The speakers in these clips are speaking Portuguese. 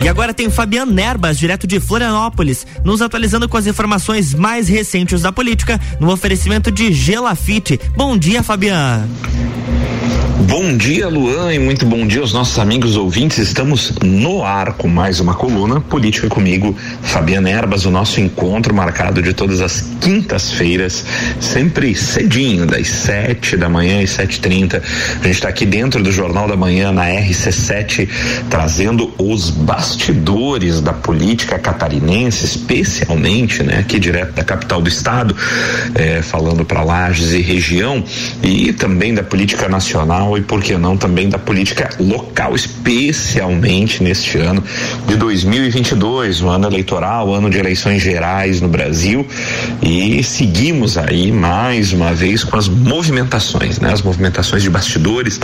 E agora tem Fabiano Nerbas, direto de Florianópolis, nos atualizando com as informações mais recentes da política, no oferecimento de Gelafite. Bom dia, Fabiano. Bom dia, Luan, e muito bom dia aos nossos amigos ouvintes. Estamos no ar com mais uma coluna Política comigo, Fabiana Erbas, o nosso encontro marcado de todas as quintas-feiras, sempre cedinho, das sete da manhã e sete trinta. A gente está aqui dentro do Jornal da Manhã, na RC7, trazendo os bastidores da política catarinense, especialmente, né, aqui direto da capital do estado, eh, falando para Lages e região, e também da política nacional e, por que não, também da política local, especialmente neste ano de 2022, o ano eleitoral, ano de eleições gerais no Brasil. E seguimos aí mais uma vez com as movimentações, né? As movimentações de bastidores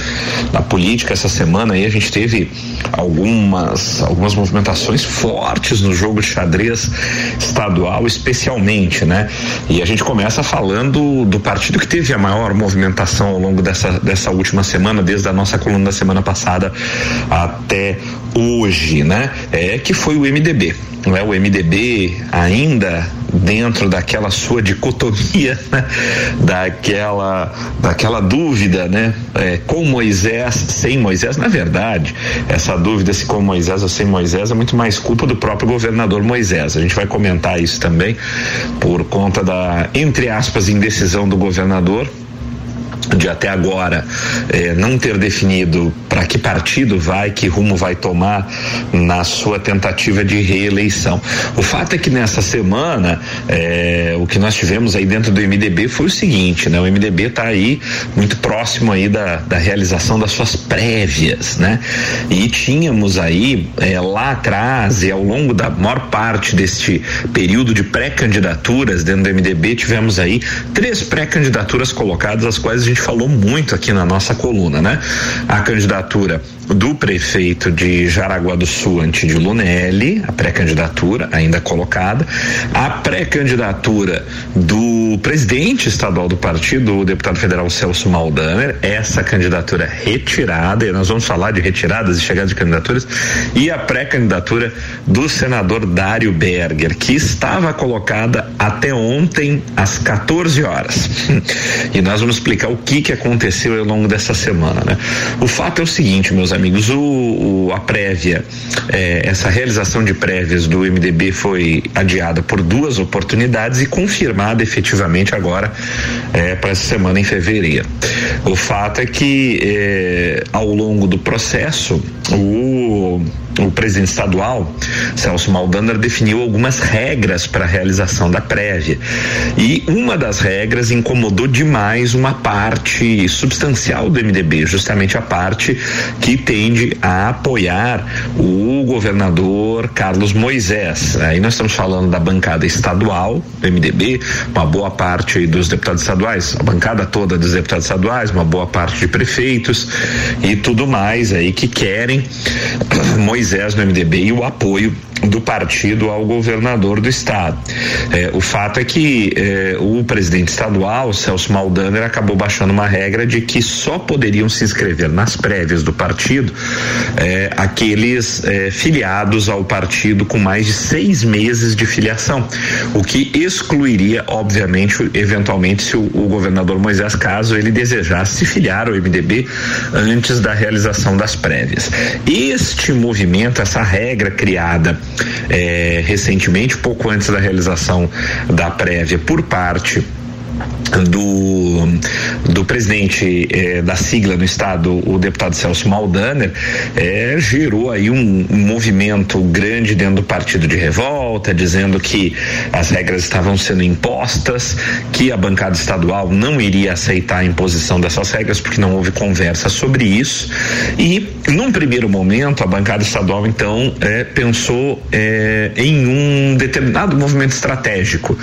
da política. Essa semana aí a gente teve algumas, algumas movimentações fortes no jogo de xadrez estadual, especialmente, né? E a gente começa falando do partido que teve a maior movimentação ao longo dessa, dessa última semana semana, desde a nossa coluna da semana passada até hoje, né? É que foi o MDB. Não é o MDB ainda dentro daquela sua dicotomia, né? daquela, daquela dúvida, né? É, com Moisés, sem Moisés, na verdade, essa dúvida se com Moisés ou sem Moisés é muito mais culpa do próprio governador Moisés. A gente vai comentar isso também por conta da, entre aspas, indecisão do governador de até agora eh, não ter definido para que partido vai, que rumo vai tomar na sua tentativa de reeleição. O fato é que nessa semana eh, o que nós tivemos aí dentro do MDB foi o seguinte, né? O MDB está aí muito próximo aí da, da realização das suas prévias, né? E tínhamos aí eh, lá atrás e ao longo da maior parte deste período de pré-candidaturas dentro do MDB tivemos aí três pré-candidaturas colocadas, as quais a gente falou muito aqui na nossa coluna, né? A candidatura do prefeito de Jaraguá do Sul, Antídio Lunelli, a pré-candidatura ainda colocada, a pré-candidatura do presidente estadual do partido, o deputado federal Celso Maldaner, essa candidatura retirada, e nós vamos falar de retiradas e chegadas de candidaturas, e a pré-candidatura do senador Dário Berger, que estava colocada até ontem às 14 horas. e nós vamos explicar o que que aconteceu ao longo dessa semana, né? O fato é o seguinte, meus amigos, o, o a prévia, é, essa realização de prévias do MDB foi adiada por duas oportunidades e confirmada efetivamente agora é, para essa semana em fevereiro. O fato é que é, ao longo do processo o o presidente estadual, Celso Maldander, definiu algumas regras para a realização da prévia. E uma das regras incomodou demais uma parte substancial do MDB, justamente a parte que tende a apoiar o governador Carlos Moisés. Aí nós estamos falando da bancada estadual do MDB, uma boa parte dos deputados estaduais, a bancada toda dos deputados estaduais, uma boa parte de prefeitos e tudo mais aí que querem Moisés Moisés no MDB e o apoio do partido ao governador do estado. É, o fato é que é, o presidente estadual, Celso Maldaner, acabou baixando uma regra de que só poderiam se inscrever nas prévias do partido é, aqueles é, filiados ao partido com mais de seis meses de filiação, o que excluiria, obviamente, eventualmente, se o, o governador Moisés, caso ele desejasse se filiar ao MDB antes da realização das prévias. Este movimento, essa regra criada é, recentemente, pouco antes da realização da prévia por parte do, do presidente eh, da sigla no estado, o deputado Celso Maldaner, eh, gerou aí um, um, movimento grande dentro do partido de revolta, dizendo que as regras estavam sendo impostas, que a bancada estadual não iria aceitar a imposição dessas regras porque não houve conversa sobre isso. E, num primeiro momento, a bancada estadual então eh, pensou eh, em um determinado movimento estratégico.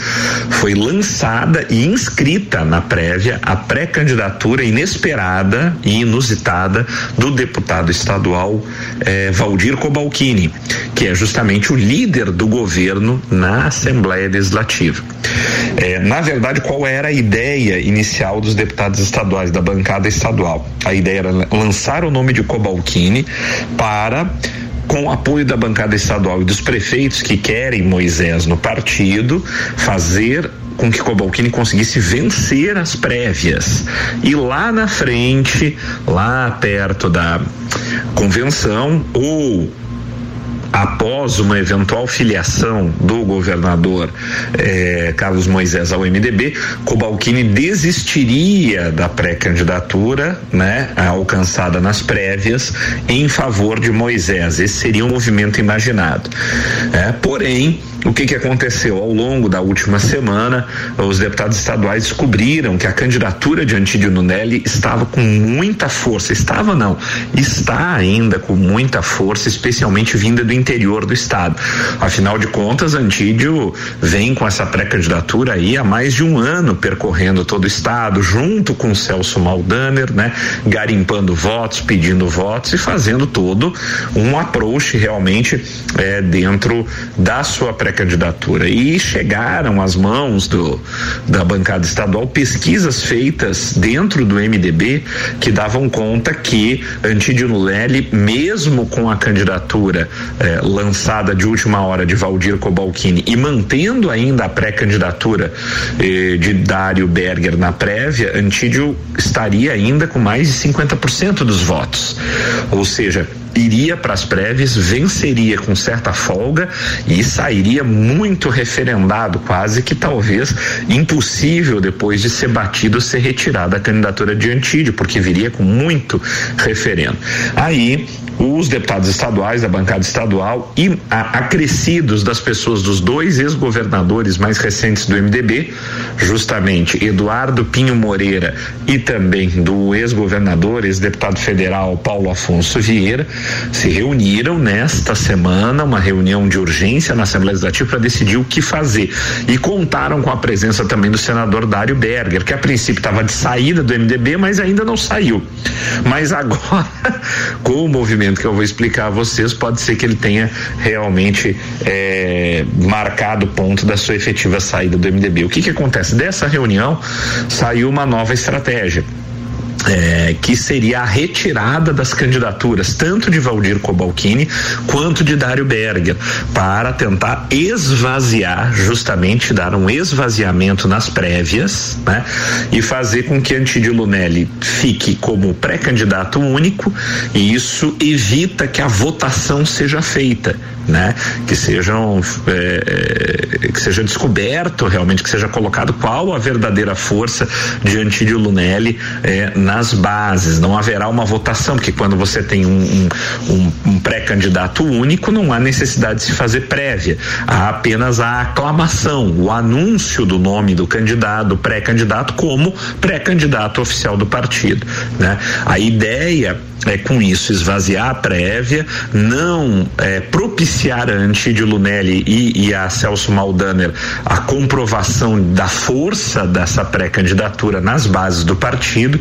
Foi lançada e inscrita na prévia a pré-candidatura inesperada e inusitada do deputado estadual eh, Valdir Cobalcini, que é justamente o líder do governo na Assembleia Legislativa. Eh, na verdade, qual era a ideia inicial dos deputados estaduais, da bancada estadual? A ideia era lançar o nome de Cobalcini para com o apoio da bancada estadual e dos prefeitos que querem Moisés no partido, fazer com que Cobalcini conseguisse vencer as prévias. E lá na frente, lá perto da convenção, ou após uma eventual filiação do governador eh, Carlos Moisés ao MDB, Cobalcini desistiria da pré-candidatura, né, alcançada nas prévias, em favor de Moisés. Esse seria um movimento imaginado. É, porém, o que, que aconteceu? Ao longo da última semana, os deputados estaduais descobriram que a candidatura de Antídio Nunelli estava com muita força. Estava não, está ainda com muita força, especialmente vinda do interior do estado. Afinal de contas, Antídio vem com essa pré-candidatura aí há mais de um ano percorrendo todo o estado, junto com Celso Maldaner, né? Garimpando votos, pedindo votos e fazendo todo um approach realmente é, dentro da sua pré pré-candidatura e chegaram às mãos do, da bancada estadual pesquisas feitas dentro do MDB que davam conta que Antídio Nulelli, mesmo com a candidatura eh, lançada de última hora de Valdir Cobalcini e mantendo ainda a pré-candidatura eh, de Dário Berger na prévia, Antídio estaria ainda com mais de 50% dos votos. Ou seja, iria para as prévias, venceria com certa folga e sairia muito referendado, quase que talvez impossível depois de ser batido ser retirada a candidatura de Antídio, porque viria com muito referendo. Aí os deputados estaduais da bancada estadual e a, acrescidos das pessoas dos dois ex-governadores mais recentes do MDB, justamente Eduardo Pinho Moreira e também do ex-governador, ex-deputado federal Paulo Afonso Vieira, se reuniram nesta semana, uma reunião de urgência na Assembleia Legislativa para decidir o que fazer e contaram com a presença também do senador Dário Berger, que a princípio estava de saída do MDB, mas ainda não saiu. Mas agora, com o movimento que eu vou explicar a vocês, pode ser que ele tenha realmente é, marcado o ponto da sua efetiva saída do MDB. O que, que acontece? Dessa reunião saiu uma nova estratégia é, que seria a retirada das candidaturas, tanto de Valdir Cobalcini quanto de Dário Berger, para tentar esvaziar, justamente dar um esvaziamento nas prévias, né? E fazer com que Antídio Lunelli fique como pré-candidato único, e isso evita que a votação seja feita né? Que sejam é, é, que seja descoberto realmente, que seja colocado qual a verdadeira força de Antídio Lunelli é, nas bases. Não haverá uma votação, porque quando você tem um, um, um pré-candidato único, não há necessidade de se fazer prévia. Há apenas a aclamação, o anúncio do nome do candidato, pré-candidato, como pré-candidato oficial do partido. Né? A ideia é, com isso esvaziar a prévia, não é, propiciar a Antídio Lunelli e, e a Celso Maldaner a comprovação da força dessa pré-candidatura nas bases do partido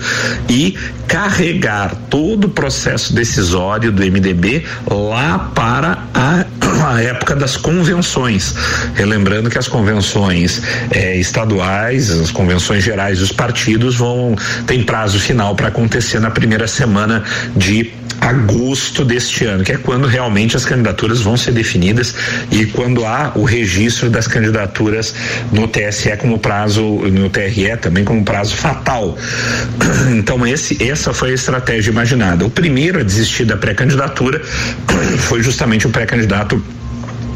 e carregar todo o processo decisório do MDB lá para a, a época das convenções. Relembrando que as convenções é, estaduais, as convenções gerais dos partidos vão tem prazo final para acontecer na primeira semana de agosto deste ano, que é quando realmente as candidaturas vão ser definidas e quando há o registro das candidaturas no TSE como prazo, no TRE também como prazo fatal. Então esse, essa foi a estratégia imaginada. O primeiro a desistir da pré-candidatura foi justamente o pré-candidato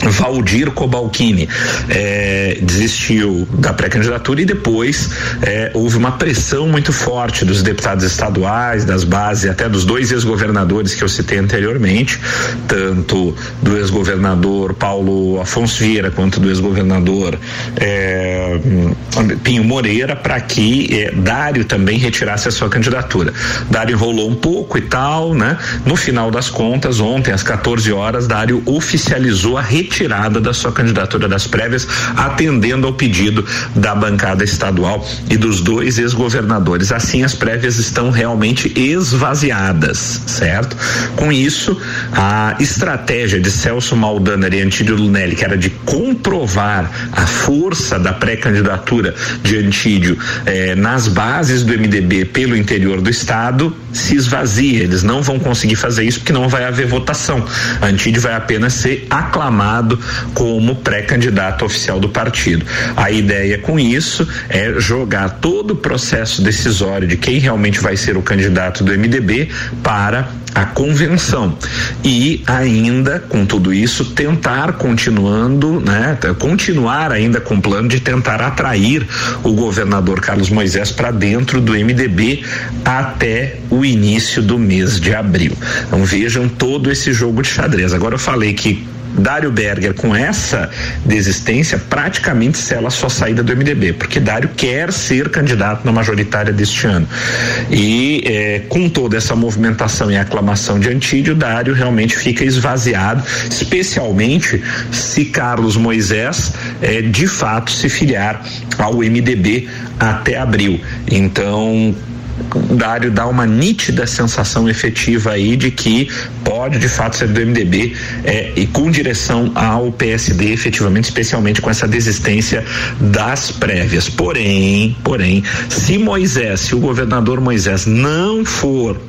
Valdir Cobalcini é, desistiu da pré-candidatura e depois é, houve uma pressão muito forte dos deputados estaduais, das bases, até dos dois ex-governadores que eu citei anteriormente, tanto do ex-governador Paulo Afonso Vieira quanto do ex-governador é, Pinho Moreira, para que é, Dário também retirasse a sua candidatura. Dário enrolou um pouco e tal, né? No final das contas, ontem às 14 horas, Dário oficializou a retirada retirada da sua candidatura das prévias, atendendo ao pedido da bancada estadual e dos dois ex-governadores. Assim, as prévias estão realmente esvaziadas, certo? Com isso, a estratégia de Celso Maldaner e Antídio Lunelli, que era de comprovar a força da pré-candidatura de Antídio eh, nas bases do MDB pelo interior do estado, se esvazia. Eles não vão conseguir fazer isso porque não vai haver votação. Antídio vai apenas ser aclamado como pré-candidato oficial do partido. A ideia com isso é jogar todo o processo decisório de quem realmente vai ser o candidato do MDB para a convenção e ainda com tudo isso tentar continuando, né, continuar ainda com o plano de tentar atrair o governador Carlos Moisés para dentro do MDB até o início do mês de abril. Então vejam todo esse jogo de xadrez. Agora eu falei que Dário Berger, com essa desistência, praticamente sela a sua saída do MDB, porque Dário quer ser candidato na majoritária deste ano. E é, com toda essa movimentação e aclamação de Antídio, Dário realmente fica esvaziado, especialmente se Carlos Moisés é, de fato se filiar ao MDB até abril. Então, Dário dá uma nítida sensação efetiva aí de que pode de fato ser do MDB é, e com direção ao PSD efetivamente, especialmente com essa desistência das prévias. Porém, porém, se Moisés, se o governador Moisés não for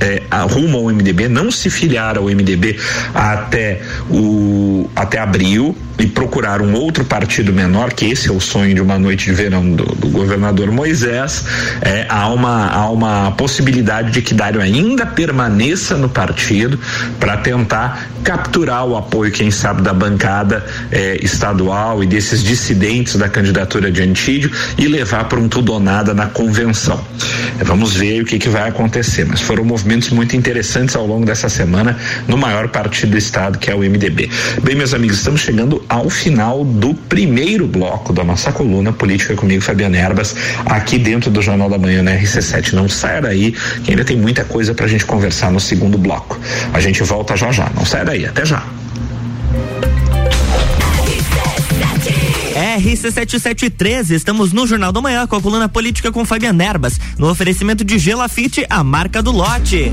é, rumo ao MDB, não se filiar ao MDB até o até abril, e procurar um outro partido menor, que esse é o sonho de uma noite de verão do, do governador Moisés, é, há, uma, há uma possibilidade de que Dário ainda permaneça no partido para tentar capturar o apoio, quem sabe, da bancada é, estadual e desses dissidentes da candidatura de Antídio e levar para um tudo ou nada na convenção. Vamos ver o que, que vai acontecer, mas foram movimentos muito interessantes ao longo dessa semana no maior partido do estado, que é o MDB. Bem, meus amigos, estamos chegando ao final do primeiro bloco da nossa coluna Política comigo, Fabiana Erbas, aqui dentro do Jornal da Manhã na RC7. Não saia daí, que ainda tem muita coisa pra gente conversar no segundo bloco. A gente volta já já. Não saia daí, até já. RC7713, estamos no Jornal da Manhã com a coluna política com Fabiana Erbas, no oferecimento de Gelafite, a marca do lote.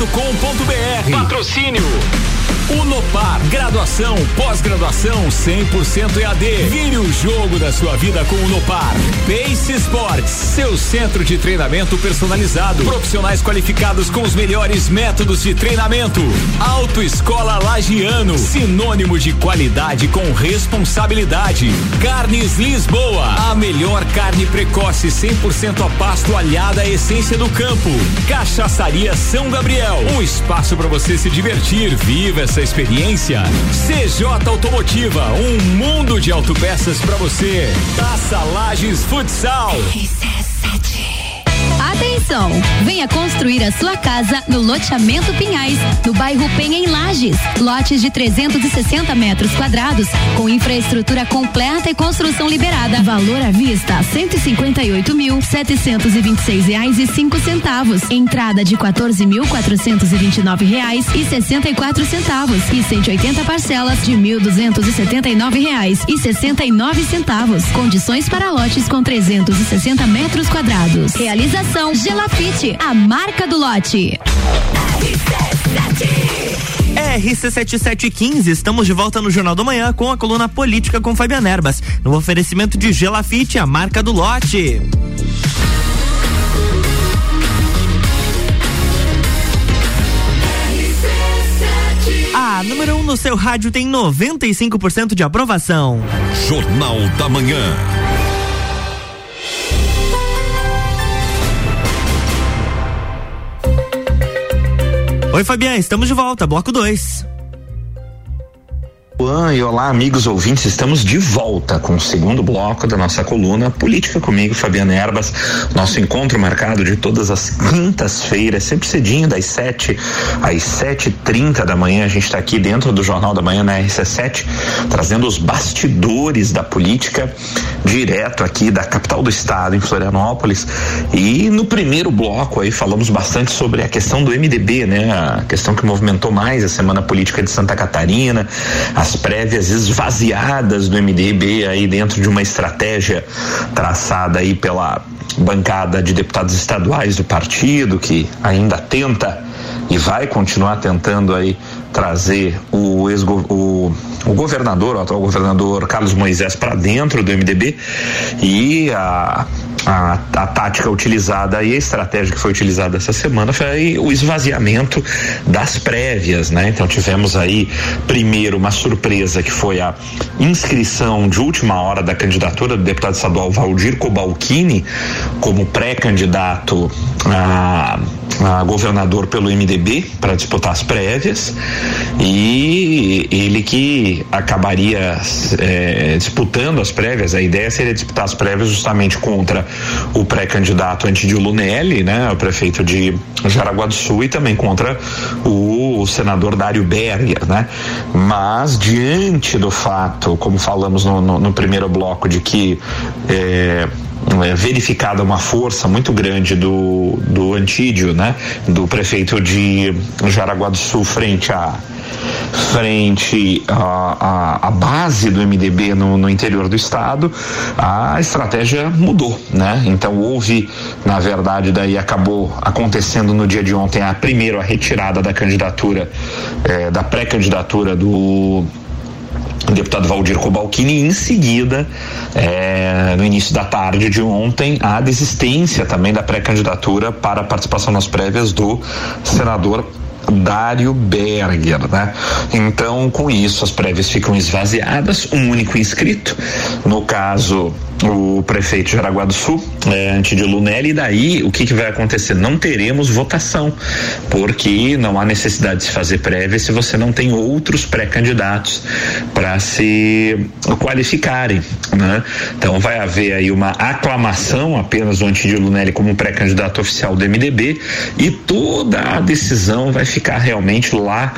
rc7.com.br. Patrocínio Unopar, graduação, pós-graduação 100% EAD. Vire o jogo da sua vida com o Unopar. Pace Sports, seu centro de treinamento personalizado. Profissionais qualificados com os melhores métodos de treinamento. Autoescola Lagiano, sinônimo de qualidade com responsabilidade. Carnes Lisboa, a melhor carne precoce 100% a pasto alhada à essência do campo. Cachaçaria São Gabriel, um espaço para você se divertir. Viva essa experiência. CJ Automotiva, um mundo de autopeças para você. Taça Lages Futsal. Atenção! Venha construir a sua casa no loteamento Pinhais, no bairro Penha em Lages. Lotes de 360 metros quadrados, com infraestrutura completa e construção liberada. Valor à vista: 158 mil 726 reais e cinco centavos. Entrada de 14 mil 429 reais e 64 centavos e 180 parcelas de 1.279 reais e 69 centavos. Condições para lotes com 360 metros quadrados. Realização Gelafite, a marca do lote. RC7715, estamos de volta no Jornal do Manhã com a coluna política com Fabiana Erbas, no oferecimento de Gelafite, a marca do lote. A número 1 um no seu rádio tem 95% de aprovação. Jornal da Manhã. Oi, Fabiana, estamos de volta, bloco 2. E olá, amigos ouvintes, estamos de volta com o segundo bloco da nossa coluna Política comigo, Fabiana Erbas. Nosso encontro marcado de todas as quintas-feiras, sempre cedinho, das 7 às 7h30 da manhã. A gente está aqui dentro do Jornal da Manhã na RC7, trazendo os bastidores da política direto aqui da capital do estado, em Florianópolis. E no primeiro bloco aí falamos bastante sobre a questão do MDB, né? A questão que movimentou mais a semana política de Santa Catarina, as as prévias esvaziadas do MDB aí dentro de uma estratégia traçada aí pela bancada de deputados estaduais do partido que ainda tenta e vai continuar tentando aí trazer o, ex o, o governador, o atual governador Carlos Moisés para dentro do MDB e a, a, a, tática utilizada e a estratégia que foi utilizada essa semana foi o esvaziamento das prévias, né? Então tivemos aí primeiro uma surpresa que foi a inscrição de última hora da candidatura do deputado estadual Valdir Cobalcini como pré-candidato a a governador pelo MDB para disputar as prévias e ele que acabaria é, disputando as prévias. A ideia seria disputar as prévias justamente contra o pré-candidato Antidio Lunelli, né, o prefeito de Jaraguá do Sul, e também contra o, o senador Dário Berger, né? Mas diante do fato, como falamos no, no, no primeiro bloco, de que é, verificada uma força muito grande do, do Antídio, né? Do prefeito de Jaraguá do Sul frente a frente à, base do MDB no, no, interior do estado, a estratégia mudou, né? Então houve, na verdade, daí acabou acontecendo no dia de ontem a primeira a retirada da candidatura, eh, da pré-candidatura do o deputado Valdir Cobalcini, em seguida, é, no início da tarde de ontem, a desistência também da pré-candidatura para a participação nas prévias do senador Dário Berger, né? Então, com isso, as prévias ficam esvaziadas, um único inscrito, no caso, o prefeito de Jaraguá do Sul, é, Lunelli, e daí o que, que vai acontecer? Não teremos votação, porque não há necessidade de se fazer prévia se você não tem outros pré-candidatos para se qualificarem, né? Então vai haver aí uma aclamação apenas do Antídio Lunelli como pré-candidato oficial do MDB e toda a decisão vai ficar realmente lá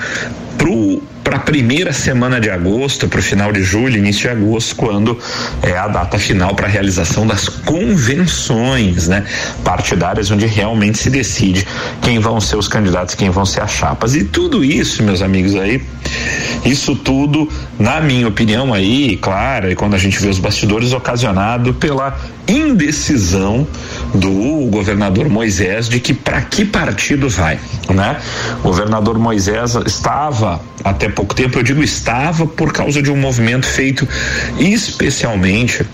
pro para a primeira semana de agosto, para o final de julho, início de agosto, quando é a data final para a realização das convenções, né, partidárias, onde realmente se decide quem vão ser os candidatos, quem vão ser as chapas. E tudo isso, meus amigos aí, isso tudo, na minha opinião aí, claro, e quando a gente vê os bastidores, ocasionado pela indecisão do governador Moisés de que para que partido vai, né? O governador Moisés estava até pouco tempo, eu digo estava por causa de um movimento feito especialmente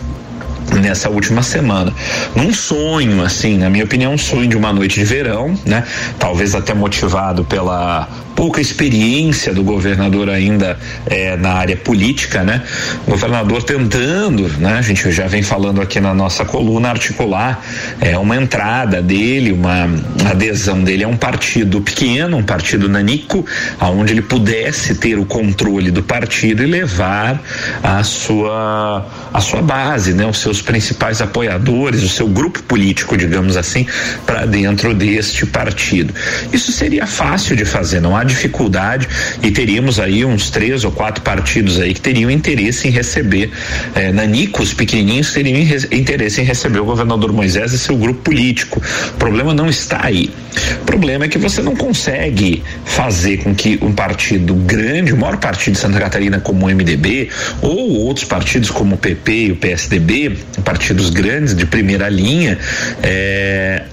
nessa última semana. Num sonho, assim, na minha opinião, um sonho de uma noite de verão, né? Talvez até motivado pela pouca experiência do governador ainda é, na área política, né? O governador tentando, né? A gente já vem falando aqui na nossa coluna articular é uma entrada dele, uma adesão dele a um partido pequeno, um partido nanico, aonde ele pudesse ter o controle do partido e levar a sua a sua base, né? Os seus principais apoiadores, o seu grupo político, digamos assim, para dentro deste partido. Isso seria fácil de fazer, não há dificuldade e teríamos aí uns três ou quatro partidos aí que teriam interesse em receber eh, nanicos pequenininhos teriam interesse em receber o governador Moisés e seu grupo político. O problema não está aí. O problema é que você não consegue fazer com que um partido grande, o maior partido de Santa Catarina como o MDB ou outros partidos como o PP e o PSDB, partidos grandes de primeira linha, eh,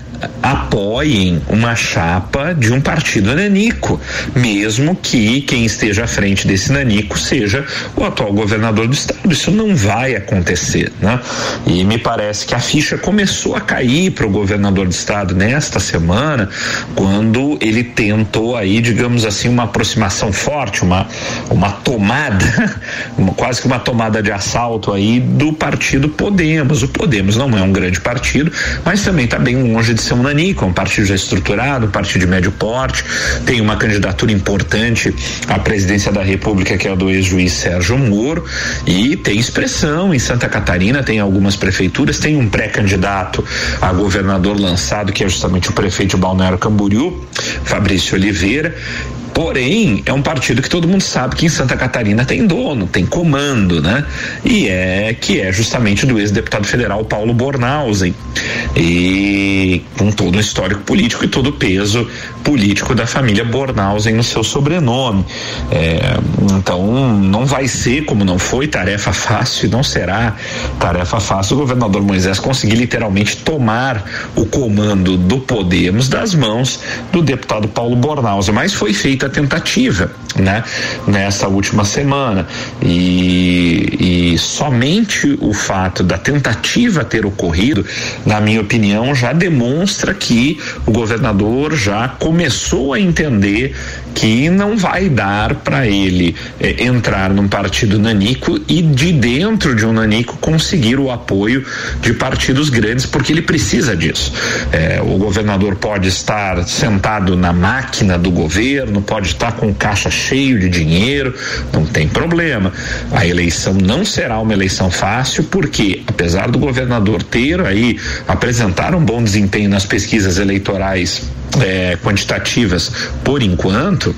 apoiem uma chapa de um partido nanico, mesmo que quem esteja à frente desse nanico seja o atual governador do estado. Isso não vai acontecer, né? E me parece que a ficha começou a cair para o governador do estado nesta semana, quando ele tentou aí, digamos assim, uma aproximação forte, uma uma tomada, uma, quase que uma tomada de assalto aí do partido Podemos. O Podemos não é um grande partido, mas também está bem longe de ser no Nanico, um partido já estruturado, um partido de médio porte, tem uma candidatura importante à presidência da República, que é a do ex-juiz Sérgio Moro, e tem expressão em Santa Catarina, tem algumas prefeituras, tem um pré-candidato a governador lançado, que é justamente o prefeito de Balneário Camboriú, Fabrício Oliveira, Porém, é um partido que todo mundo sabe que em Santa Catarina tem dono, tem comando, né? E é que é justamente do ex-deputado federal Paulo Bornhausen. E com todo o histórico político e todo o peso político da família Bornhausen no seu sobrenome. É, então, não vai ser, como não foi, tarefa fácil, não será tarefa fácil o governador Moisés conseguir literalmente tomar o comando do Podemos das mãos do deputado Paulo Bornhausen. Mas foi feita muita tentativa, né? Nessa última semana e, e somente o fato da tentativa ter ocorrido, na minha opinião, já demonstra que o governador já começou a entender que não vai dar para ele eh, entrar num partido nanico e de dentro de um nanico conseguir o apoio de partidos grandes, porque ele precisa disso. Eh, o governador pode estar sentado na máquina do governo, pode estar com caixa cheio de dinheiro, não tem problema. A eleição não será uma eleição fácil, porque apesar do governador ter aí apresentar um bom desempenho nas pesquisas eleitorais é, quantitativas por enquanto,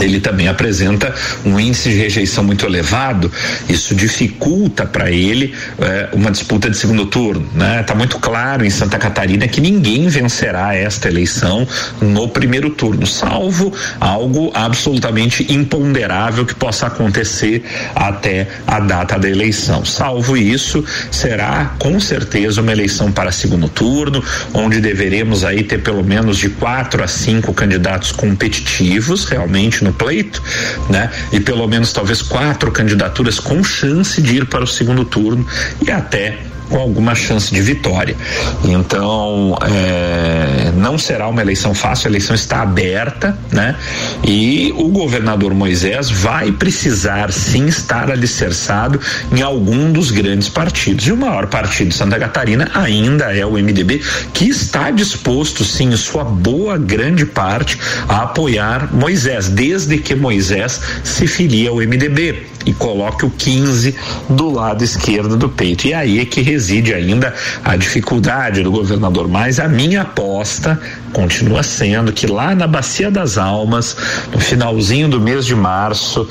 ele também apresenta um índice de rejeição muito elevado, isso dificulta para ele eh, uma disputa de segundo turno. Né? Tá muito claro em Santa Catarina que ninguém vencerá esta eleição no primeiro turno, salvo algo absolutamente imponderável que possa acontecer até a data da eleição. Salvo isso, será com certeza uma eleição para segundo turno, onde deveremos aí ter pelo menos de quatro a cinco candidatos competitivos realmente no no pleito, né? E pelo menos talvez quatro candidaturas com chance de ir para o segundo turno e até com alguma chance de vitória. Então, é, não será uma eleição fácil, a eleição está aberta, né? E o governador Moisés vai precisar sim estar alicerçado em algum dos grandes partidos. E o maior partido de Santa Catarina ainda é o MDB, que está disposto, sim, em sua boa grande parte, a apoiar Moisés, desde que Moisés se filie ao MDB e coloque o 15 do lado esquerdo do peito. E aí é que reside ainda a dificuldade do governador. Mas a minha aposta continua sendo que lá na Bacia das Almas, no finalzinho do mês de março,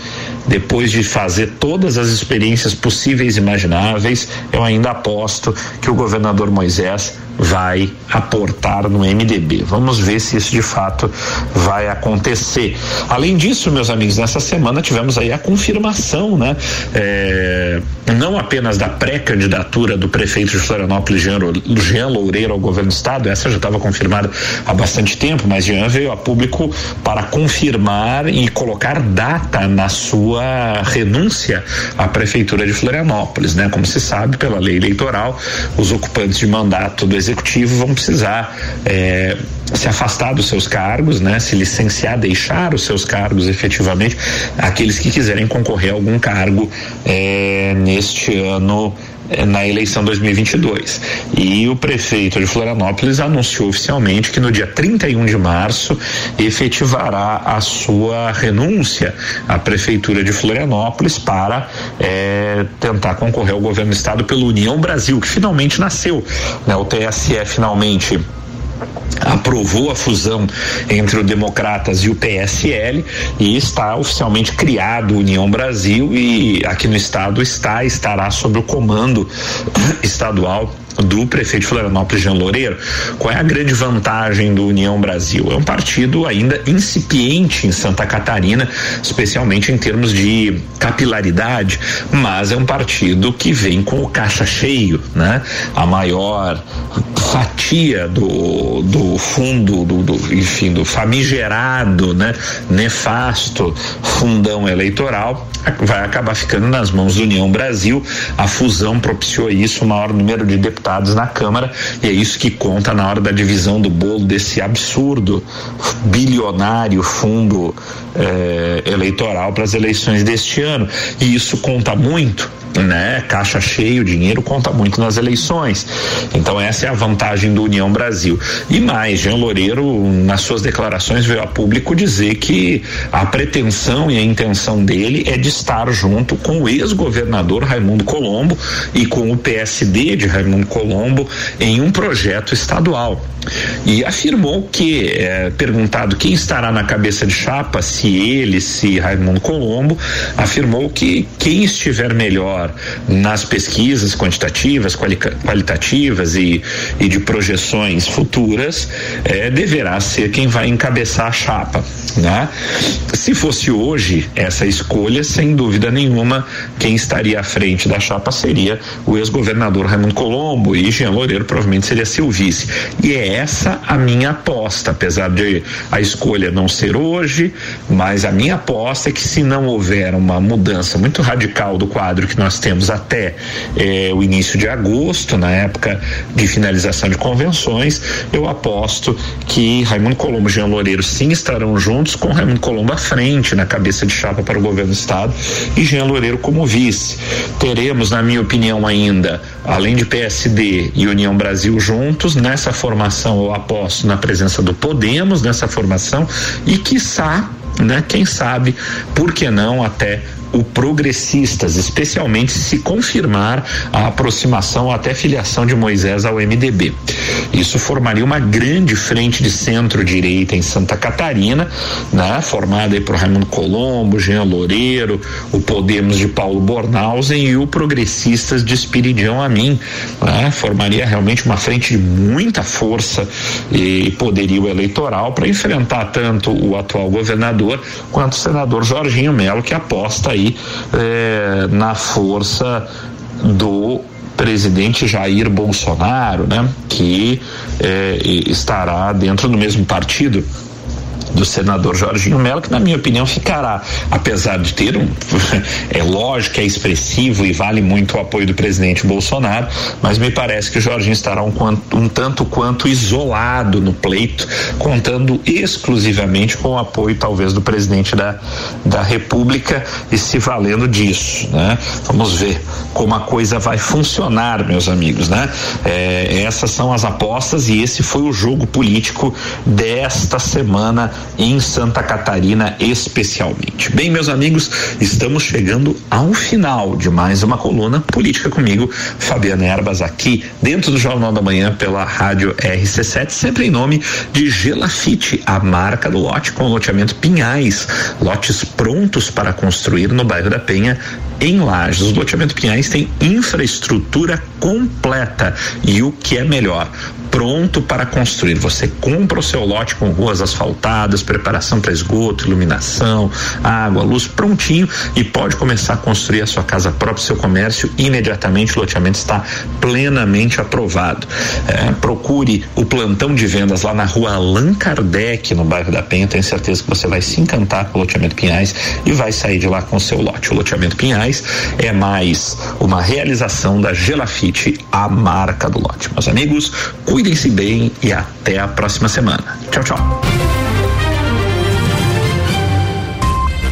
depois de fazer todas as experiências possíveis e imagináveis, eu ainda aposto que o governador Moisés vai aportar no MDB. Vamos ver se isso de fato vai acontecer. Além disso, meus amigos, nessa semana tivemos aí a confirmação, né? É, não apenas da pré-candidatura do prefeito de Florianópolis, Jean, Jean Loureiro, ao governo do estado, essa já estava confirmada há bastante tempo, mas Jean veio a público para confirmar e colocar data na sua renúncia à prefeitura de Florianópolis, né? Como se sabe, pela lei eleitoral, os ocupantes de mandato do executivo vão precisar é, se afastar dos seus cargos, né? Se licenciar, deixar os seus cargos efetivamente, aqueles que quiserem concorrer a algum cargo é, neste ano na eleição 2022. E o prefeito de Florianópolis anunciou oficialmente que no dia 31 de março efetivará a sua renúncia à prefeitura de Florianópolis para é, tentar concorrer ao governo do estado pela União Brasil, que finalmente nasceu. Né? O TSE finalmente aprovou a fusão entre o Democratas e o PSL e está oficialmente criado União Brasil e aqui no estado está estará sob o comando estadual do prefeito Florianópolis, Jean Loureiro, qual é a grande vantagem do União Brasil? É um partido ainda incipiente em Santa Catarina, especialmente em termos de capilaridade, mas é um partido que vem com o caixa cheio, né? A maior fatia do, do fundo, do, do enfim, do famigerado, né? Nefasto fundão eleitoral vai acabar ficando nas mãos do União Brasil. A fusão propiciou isso, o maior número de deputados na Câmara, e é isso que conta na hora da divisão do bolo desse absurdo, bilionário fundo eh, eleitoral para as eleições deste ano. E isso conta muito né? Caixa cheio, dinheiro conta muito nas eleições. Então essa é a vantagem do União Brasil. E mais, Jean Loureiro, nas suas declarações, veio a público dizer que a pretensão e a intenção dele é de estar junto com o ex-governador Raimundo Colombo e com o PSD de Raimundo Colombo em um projeto estadual. E afirmou que, é, perguntado quem estará na cabeça de chapa, se ele, se Raimundo Colombo, afirmou que quem estiver melhor nas pesquisas quantitativas, qualitativas e, e de projeções futuras, é, deverá ser quem vai encabeçar a chapa. Né? Se fosse hoje essa escolha, sem dúvida nenhuma, quem estaria à frente da chapa seria o ex-governador Raimundo Colombo e Jean Loureiro provavelmente seria seu vice. E é essa a minha aposta, apesar de a escolha não ser hoje, mas a minha aposta é que se não houver uma mudança muito radical do quadro que nós temos até eh, o início de agosto, na época de finalização de convenções, eu aposto que Raimundo Colombo e Jean Loureiro sim estarão juntos, com Raimundo Colombo à frente, na cabeça de chapa para o governo do estado, e Jean Loureiro como vice. Teremos, na minha opinião, ainda, além de PSD e União Brasil juntos, nessa formação eu aposto na presença do Podemos nessa formação e quiçá né? Quem sabe, por que não até o progressistas, especialmente se confirmar a aproximação ou até filiação de Moisés ao MDB. Isso formaria uma grande frente de centro-direita em Santa Catarina, né? formada aí por Raimundo Colombo, Jean Loureiro, o Podemos de Paulo Bornhausen e o Progressistas de Espiridião Amin. Né? Formaria realmente uma frente de muita força e poderio eleitoral para enfrentar tanto o atual governador quanto o senador Jorginho Melo, que aposta aí eh, na força do presidente Jair Bolsonaro, né, que eh, estará dentro do mesmo partido do senador Jorginho Melo, que na minha opinião ficará, apesar de ter um, é lógico é expressivo e vale muito o apoio do presidente Bolsonaro, mas me parece que o Jorginho estará um, um tanto quanto isolado no pleito, contando exclusivamente com o apoio talvez do presidente da, da República e se valendo disso, né? Vamos ver como a coisa vai funcionar, meus amigos, né? É, essas são as apostas e esse foi o jogo político desta semana em Santa Catarina especialmente. Bem, meus amigos, estamos chegando ao final de mais uma coluna política comigo, Fabiana Erbas, aqui dentro do Jornal da Manhã pela Rádio RC7, sempre em nome de Gelafite, a marca do lote com loteamento Pinhais, lotes prontos para construir no bairro da Penha, em Lages. O loteamento Pinhais tem infraestrutura completa e o que é melhor, pronto para construir. Você compra o seu lote com ruas asfaltadas, preparação para esgoto, iluminação, água, luz, prontinho e pode começar a construir a sua casa própria, seu comércio imediatamente. O loteamento está plenamente aprovado. É, procure o plantão de vendas lá na rua Allan Kardec, no bairro da Penha. Tenho certeza que você vai se encantar com o loteamento Pinhais e vai sair de lá com o seu lote. O loteamento Pinhais é mais uma realização da Gelafite, a marca do lote. Meus amigos, Cuidem-se bem e até a próxima semana. Tchau, tchau.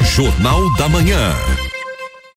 Jornal da Manhã.